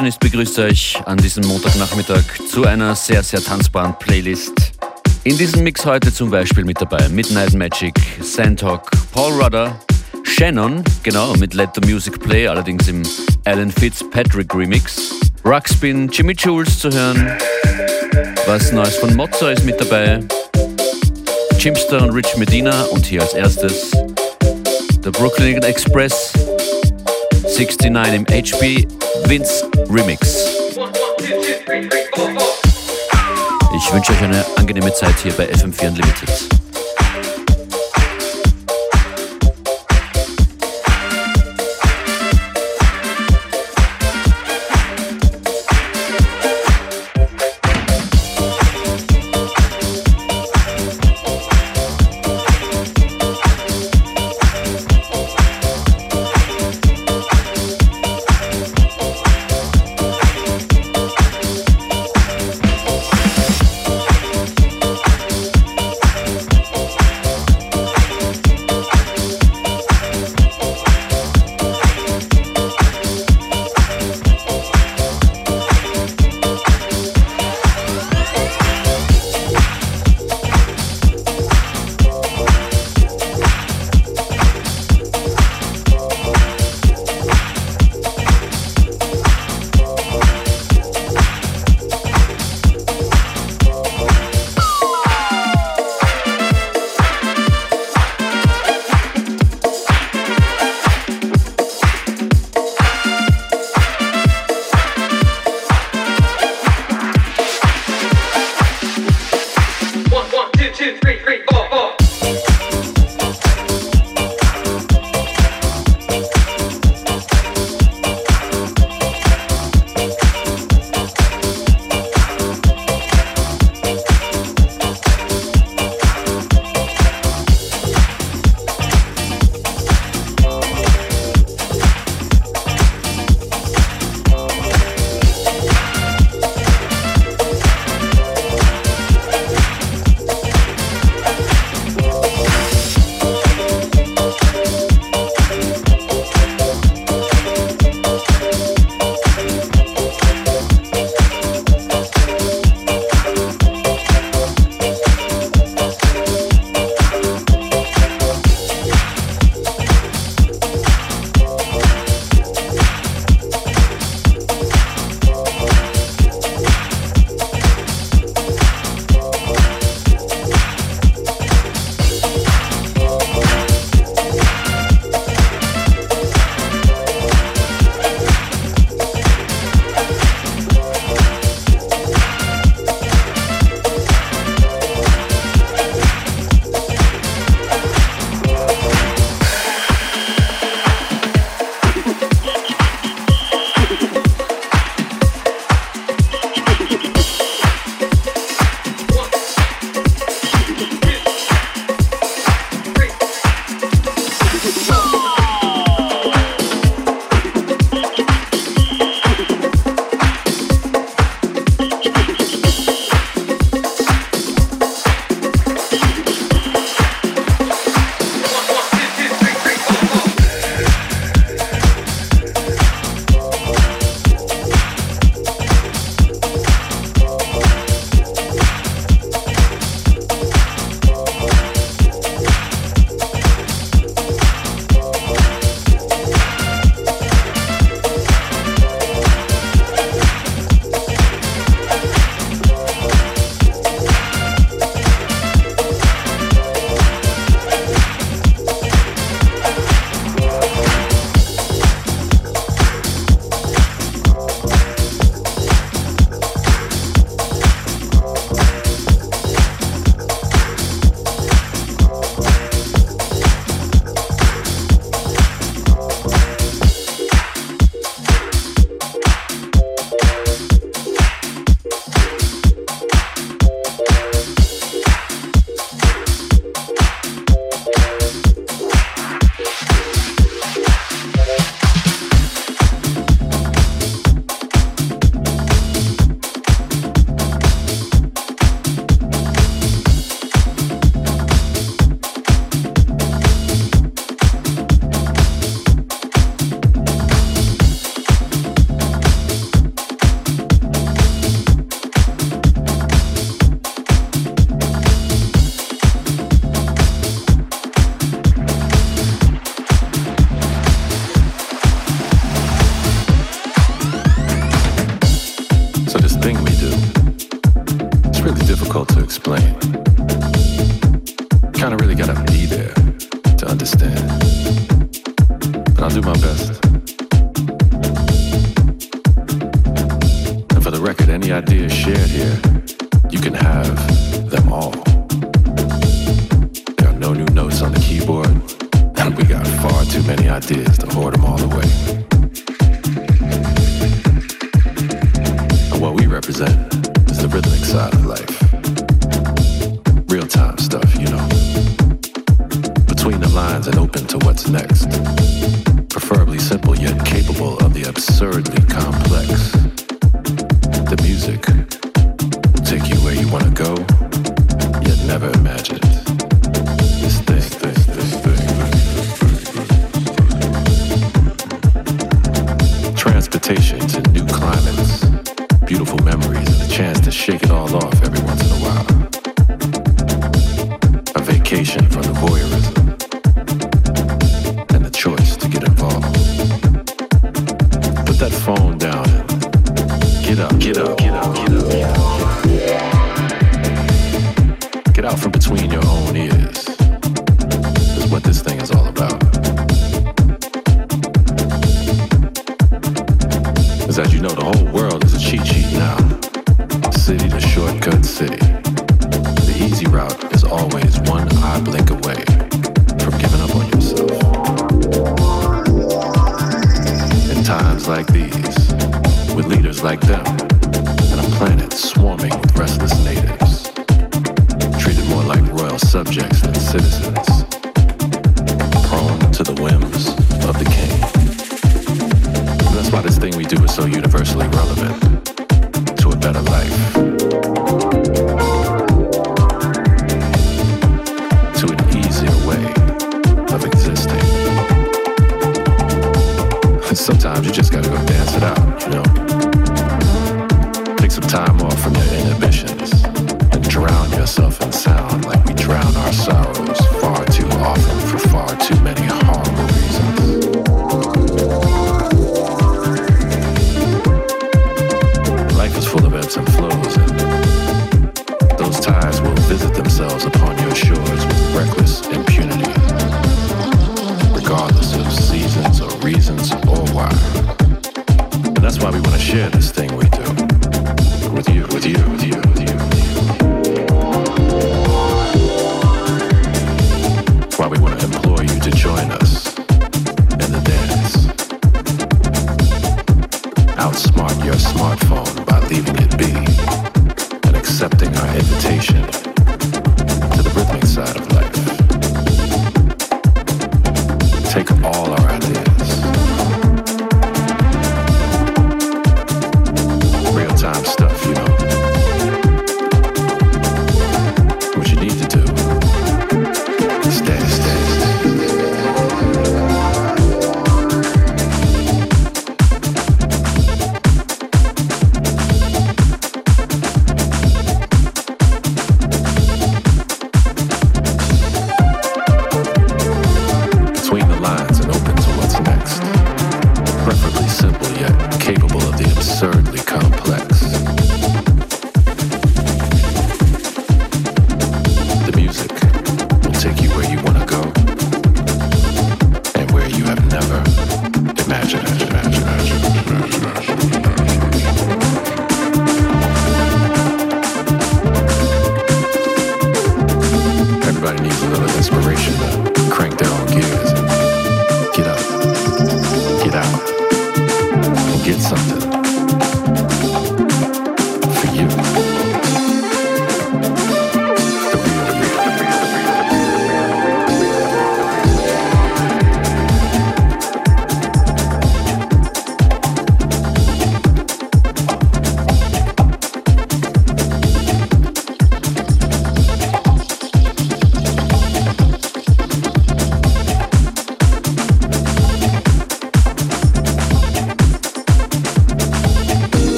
DJ Functionist begrüßt euch an diesem Montagnachmittag zu einer sehr, sehr tanzbaren Playlist. In diesem Mix heute zum Beispiel mit dabei Midnight Magic, Sandhawk, Paul Rudder, Shannon, genau, mit Let the Music Play, allerdings im Alan Fitzpatrick Remix, Ruckspin, Jimmy Jules zu hören, was Neues von Mozzo ist mit dabei, Chimster und Rich Medina und hier als erstes der Brooklyn Express 69 im HP Vince Remix. Ich wünsche euch eine angenehme Zeit hier bei FM4 Unlimited.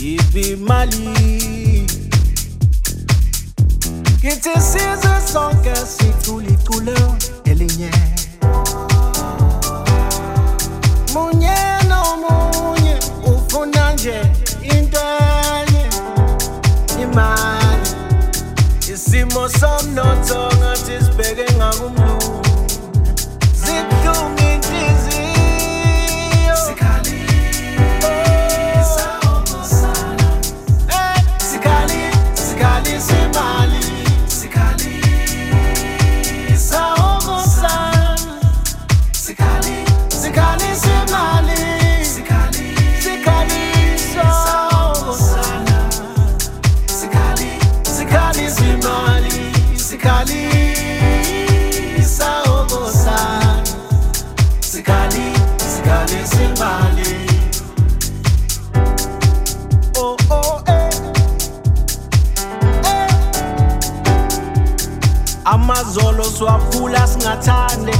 Ibi Mali. Quittez ces sans que c'est tous les couleurs et les nières. so I'm full as Natalie.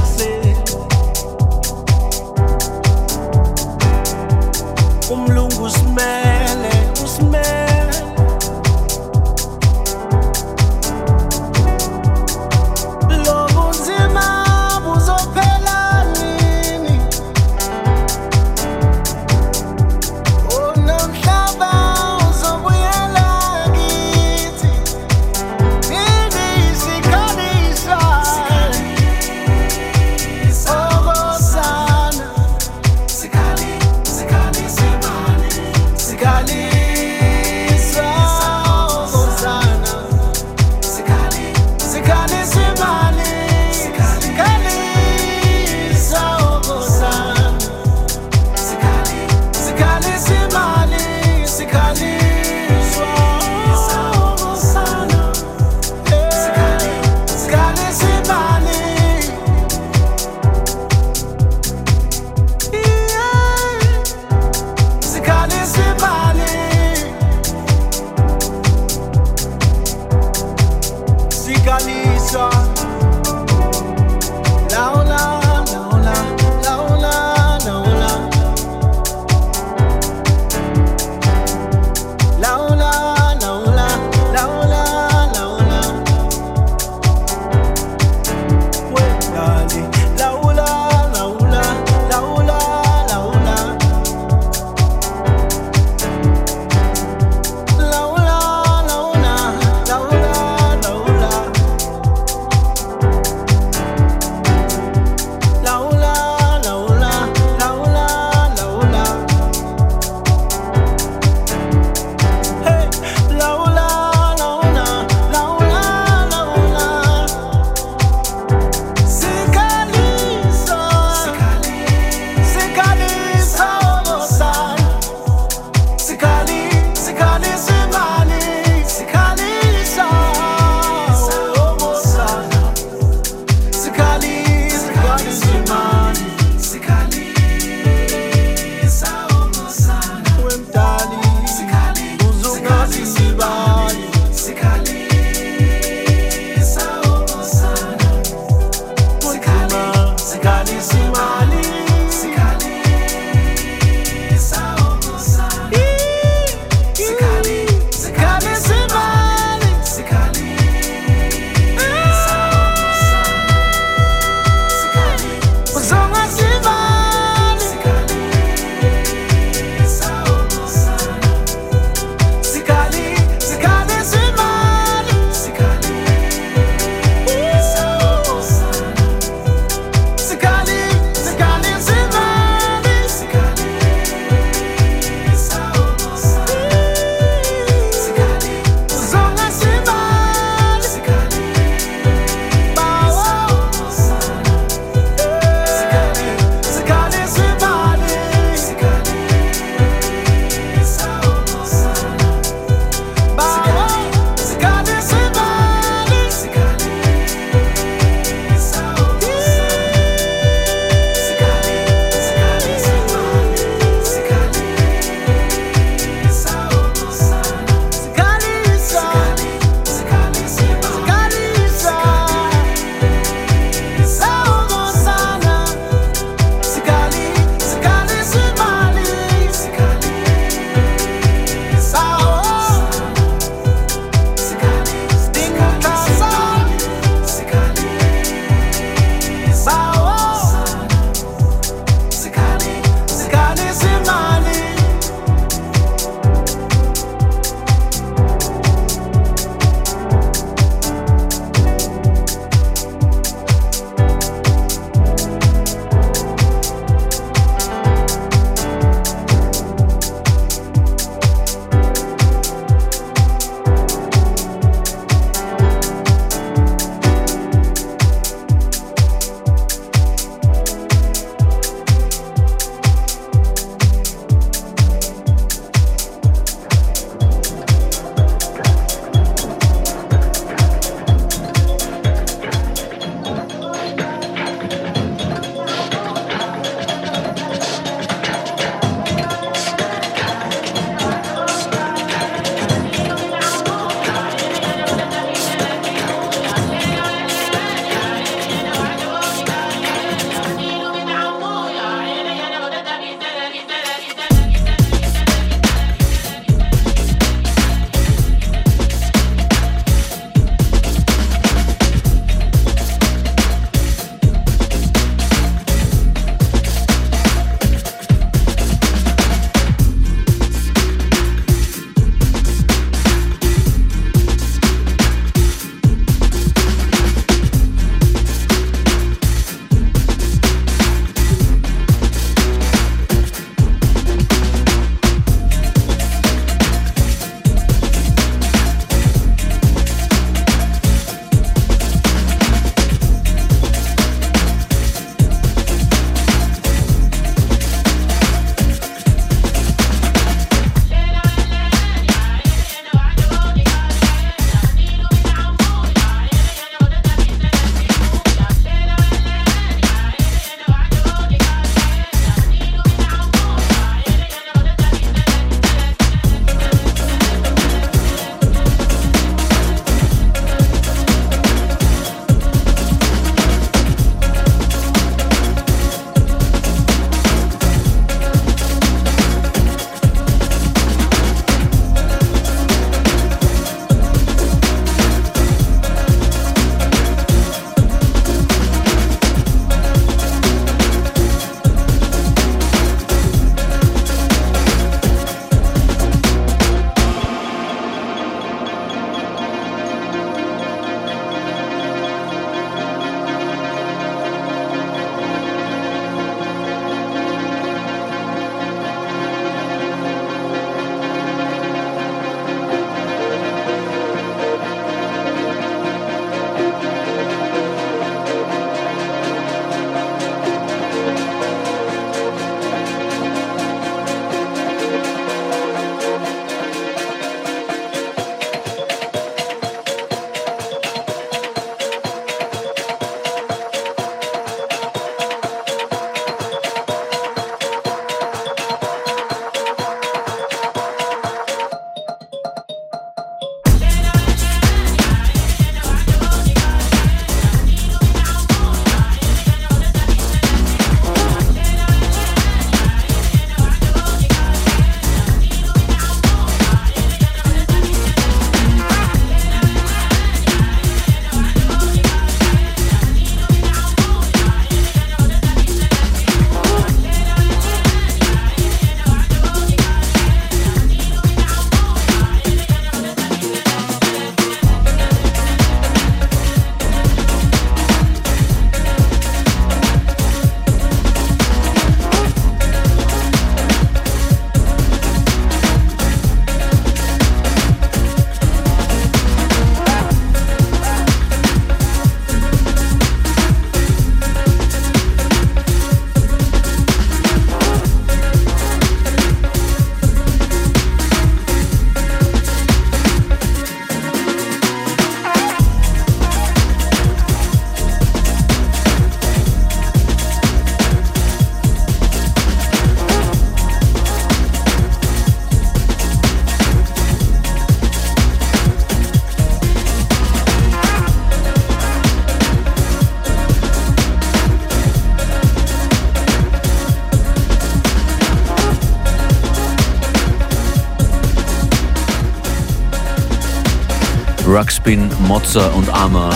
Ruxpin, Mozza und Arma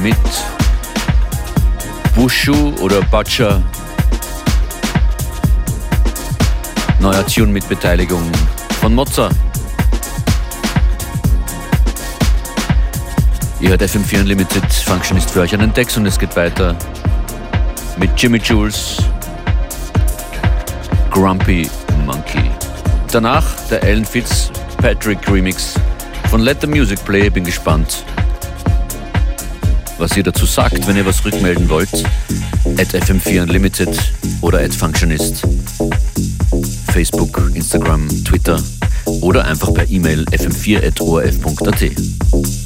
mit Bushu oder Butcher. Neuer Tune mit Beteiligung von Mozza. Ihr hört FM4 Unlimited, Function ist für euch an den Decks und es geht weiter mit Jimmy Jules, Grumpy Monkey. Danach der Alan Fitzpatrick Remix von Let the Music Play. Bin gespannt, was ihr dazu sagt, wenn ihr was rückmelden wollt. At FM4 Unlimited oder at Functionist. Facebook, Instagram, Twitter oder einfach per E-Mail fm4.orf.at.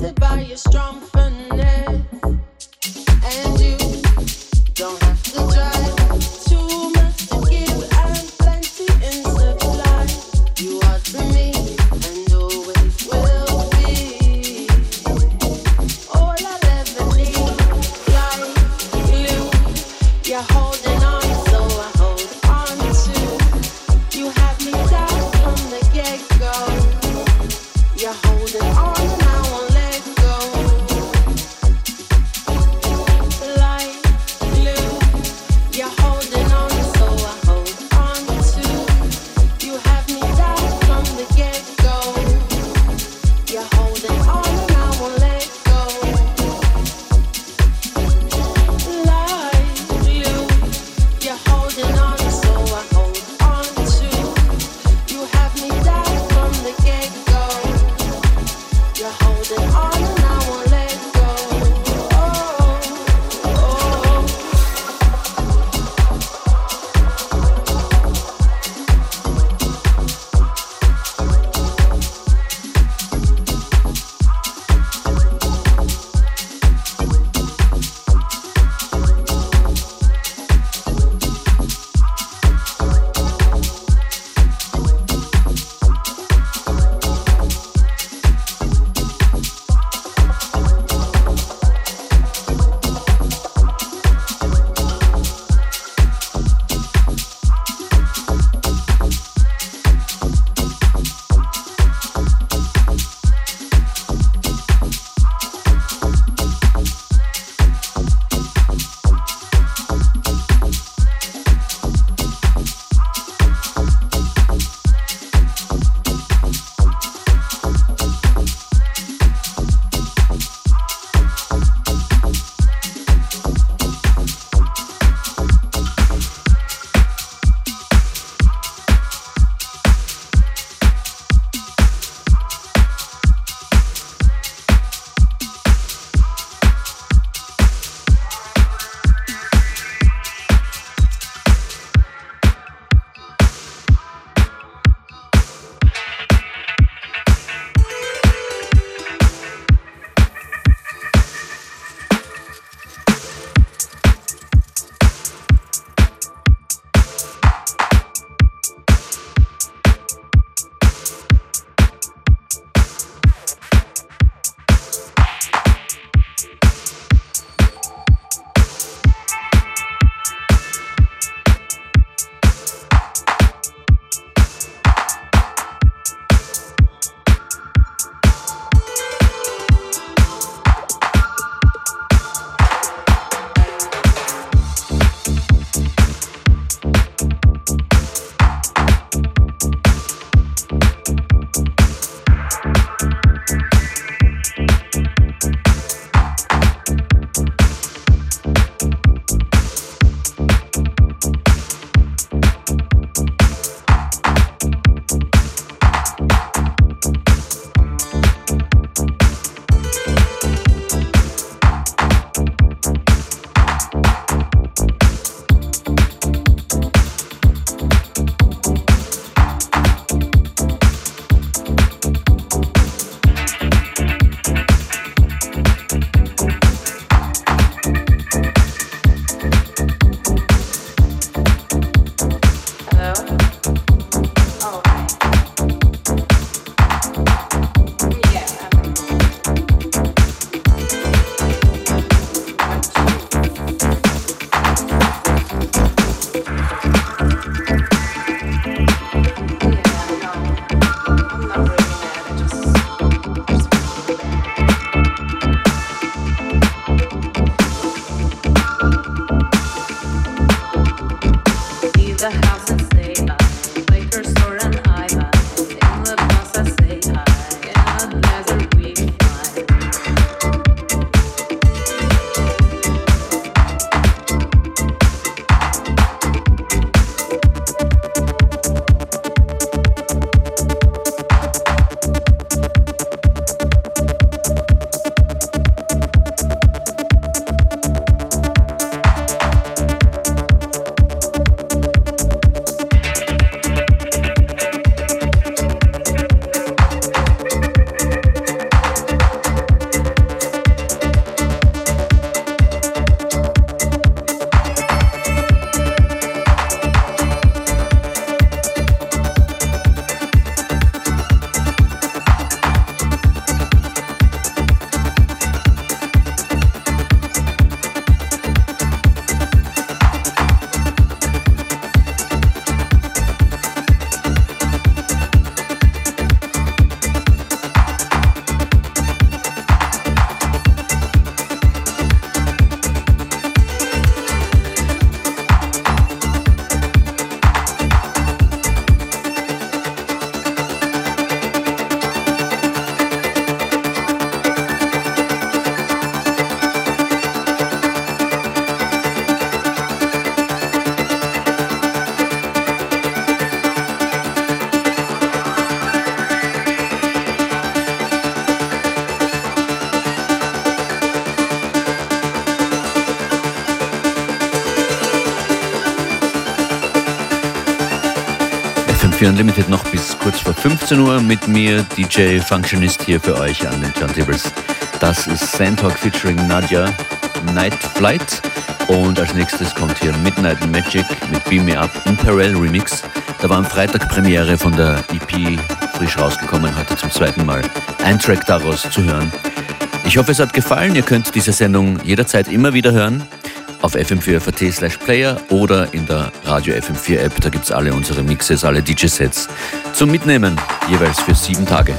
by your strong finesse. Unlimited noch bis kurz vor 15 Uhr mit mir, DJ Functionist hier für euch an den Turntables. Das ist Sandtalk featuring Nadja, Night Flight. Und als nächstes kommt hier Midnight Magic mit Beam Me Up Imperial Remix. Da war am Freitag Premiere von der EP frisch rausgekommen, heute zum zweiten Mal. Ein Track daraus zu hören. Ich hoffe, es hat gefallen. Ihr könnt diese Sendung jederzeit immer wieder hören auf fm4.at slash player oder in der Radio FM4 App. Da gibt es alle unsere Mixes, alle DJ-Sets zum Mitnehmen, jeweils für sieben Tage.